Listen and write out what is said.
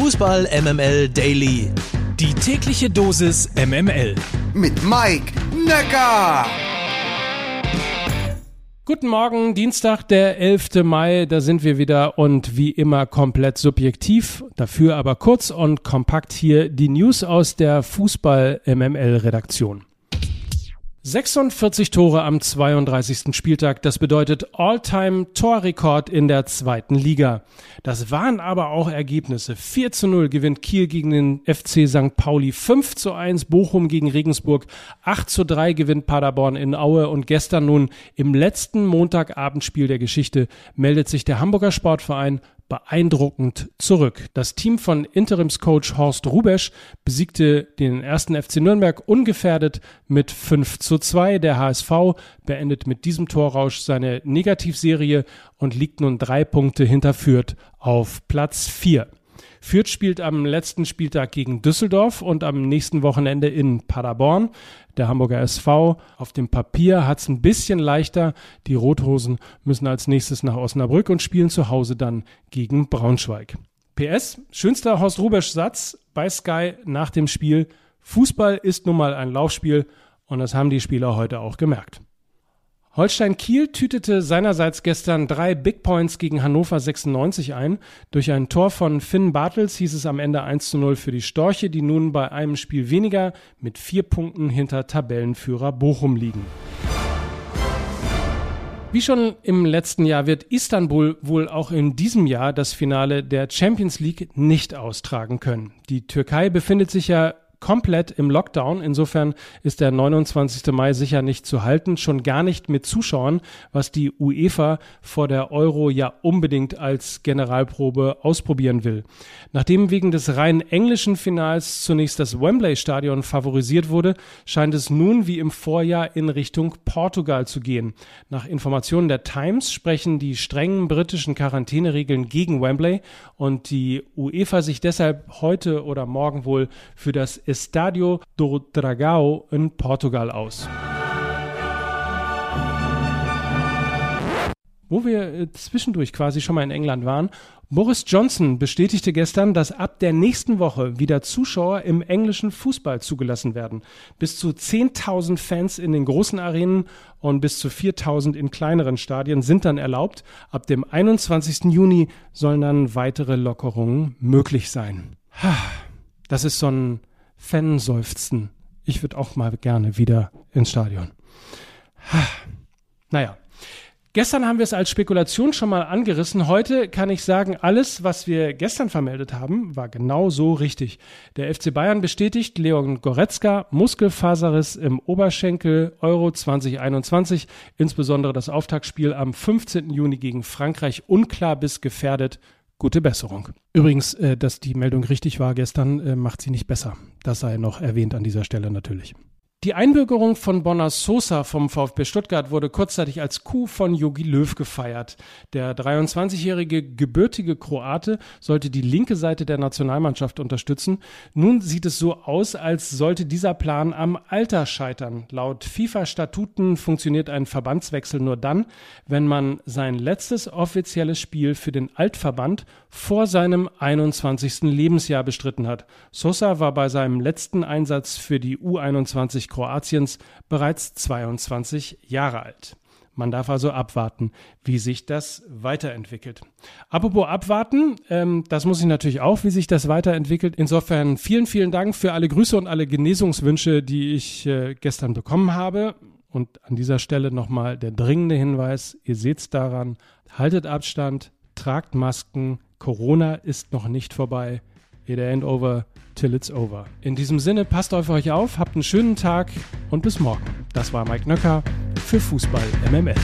Fußball MML Daily. Die tägliche Dosis MML. Mit Mike Necker. Guten Morgen, Dienstag, der 11. Mai, da sind wir wieder und wie immer komplett subjektiv, dafür aber kurz und kompakt hier die News aus der Fußball MML Redaktion. 46 Tore am 32. Spieltag, das bedeutet All-Time-Torrekord in der zweiten Liga. Das waren aber auch Ergebnisse. 4 zu 0 gewinnt Kiel gegen den FC St. Pauli, 5 zu 1 Bochum gegen Regensburg, 8 zu 3 gewinnt Paderborn in Aue und gestern nun im letzten Montagabendspiel der Geschichte meldet sich der Hamburger Sportverein beeindruckend zurück. Das Team von Interimscoach Horst Rubesch besiegte den ersten FC Nürnberg ungefährdet mit 5 zu 2. Der HSV beendet mit diesem Torrausch seine Negativserie und liegt nun drei Punkte hinter Fürth auf Platz 4. Fürth spielt am letzten Spieltag gegen Düsseldorf und am nächsten Wochenende in Paderborn. Der Hamburger SV auf dem Papier hat es ein bisschen leichter. Die Rothosen müssen als nächstes nach Osnabrück und spielen zu Hause dann gegen Braunschweig. PS, schönster Horst Rubesch Satz bei Sky nach dem Spiel. Fußball ist nun mal ein Laufspiel und das haben die Spieler heute auch gemerkt. Holstein Kiel tütete seinerseits gestern drei Big Points gegen Hannover 96 ein. Durch ein Tor von Finn Bartels hieß es am Ende 1 zu 0 für die Storche, die nun bei einem Spiel weniger mit vier Punkten hinter Tabellenführer Bochum liegen. Wie schon im letzten Jahr wird Istanbul wohl auch in diesem Jahr das Finale der Champions League nicht austragen können. Die Türkei befindet sich ja komplett im Lockdown. Insofern ist der 29. Mai sicher nicht zu halten, schon gar nicht mit Zuschauern, was die UEFA vor der Euro ja unbedingt als Generalprobe ausprobieren will. Nachdem wegen des rein englischen Finals zunächst das Wembley Stadion favorisiert wurde, scheint es nun wie im Vorjahr in Richtung Portugal zu gehen. Nach Informationen der Times sprechen die strengen britischen Quarantäneregeln gegen Wembley und die UEFA sich deshalb heute oder morgen wohl für das Estadio do Dragão in Portugal aus. Wo wir äh, zwischendurch quasi schon mal in England waren, Boris Johnson bestätigte gestern, dass ab der nächsten Woche wieder Zuschauer im englischen Fußball zugelassen werden. Bis zu 10.000 Fans in den großen Arenen und bis zu 4.000 in kleineren Stadien sind dann erlaubt. Ab dem 21. Juni sollen dann weitere Lockerungen möglich sein. Das ist so ein Fanseufzen. Ich würde auch mal gerne wieder ins Stadion. Naja. Gestern haben wir es als Spekulation schon mal angerissen. Heute kann ich sagen, alles, was wir gestern vermeldet haben, war genau so richtig. Der FC Bayern bestätigt Leon Goretzka, Muskelfaserriss im Oberschenkel, Euro 2021, insbesondere das Auftaktspiel am 15. Juni gegen Frankreich, unklar bis gefährdet gute Besserung. Übrigens, äh, dass die Meldung richtig war gestern, äh, macht sie nicht besser. Das sei noch erwähnt an dieser Stelle natürlich. Die Einbürgerung von Bonner Sosa vom VfB Stuttgart wurde kurzzeitig als Coup von Jogi Löw gefeiert. Der 23-jährige gebürtige Kroate sollte die linke Seite der Nationalmannschaft unterstützen. Nun sieht es so aus, als sollte dieser Plan am Alter scheitern. Laut FIFA-Statuten funktioniert ein Verbandswechsel nur dann, wenn man sein letztes offizielles Spiel für den Altverband vor seinem 21. Lebensjahr bestritten hat. Sosa war bei seinem letzten Einsatz für die U21 Kroatiens bereits 22 Jahre alt. Man darf also abwarten, wie sich das weiterentwickelt. Apropos abwarten, ähm, das muss ich natürlich auch, wie sich das weiterentwickelt. Insofern vielen, vielen Dank für alle Grüße und alle Genesungswünsche, die ich äh, gestern bekommen habe. Und an dieser Stelle nochmal der dringende Hinweis, ihr seht es daran, haltet Abstand, tragt Masken, Corona ist noch nicht vorbei. It ain't over till it's over. In diesem Sinne, passt auf euch auf, habt einen schönen Tag und bis morgen. Das war Mike Nöcker für Fußball MML.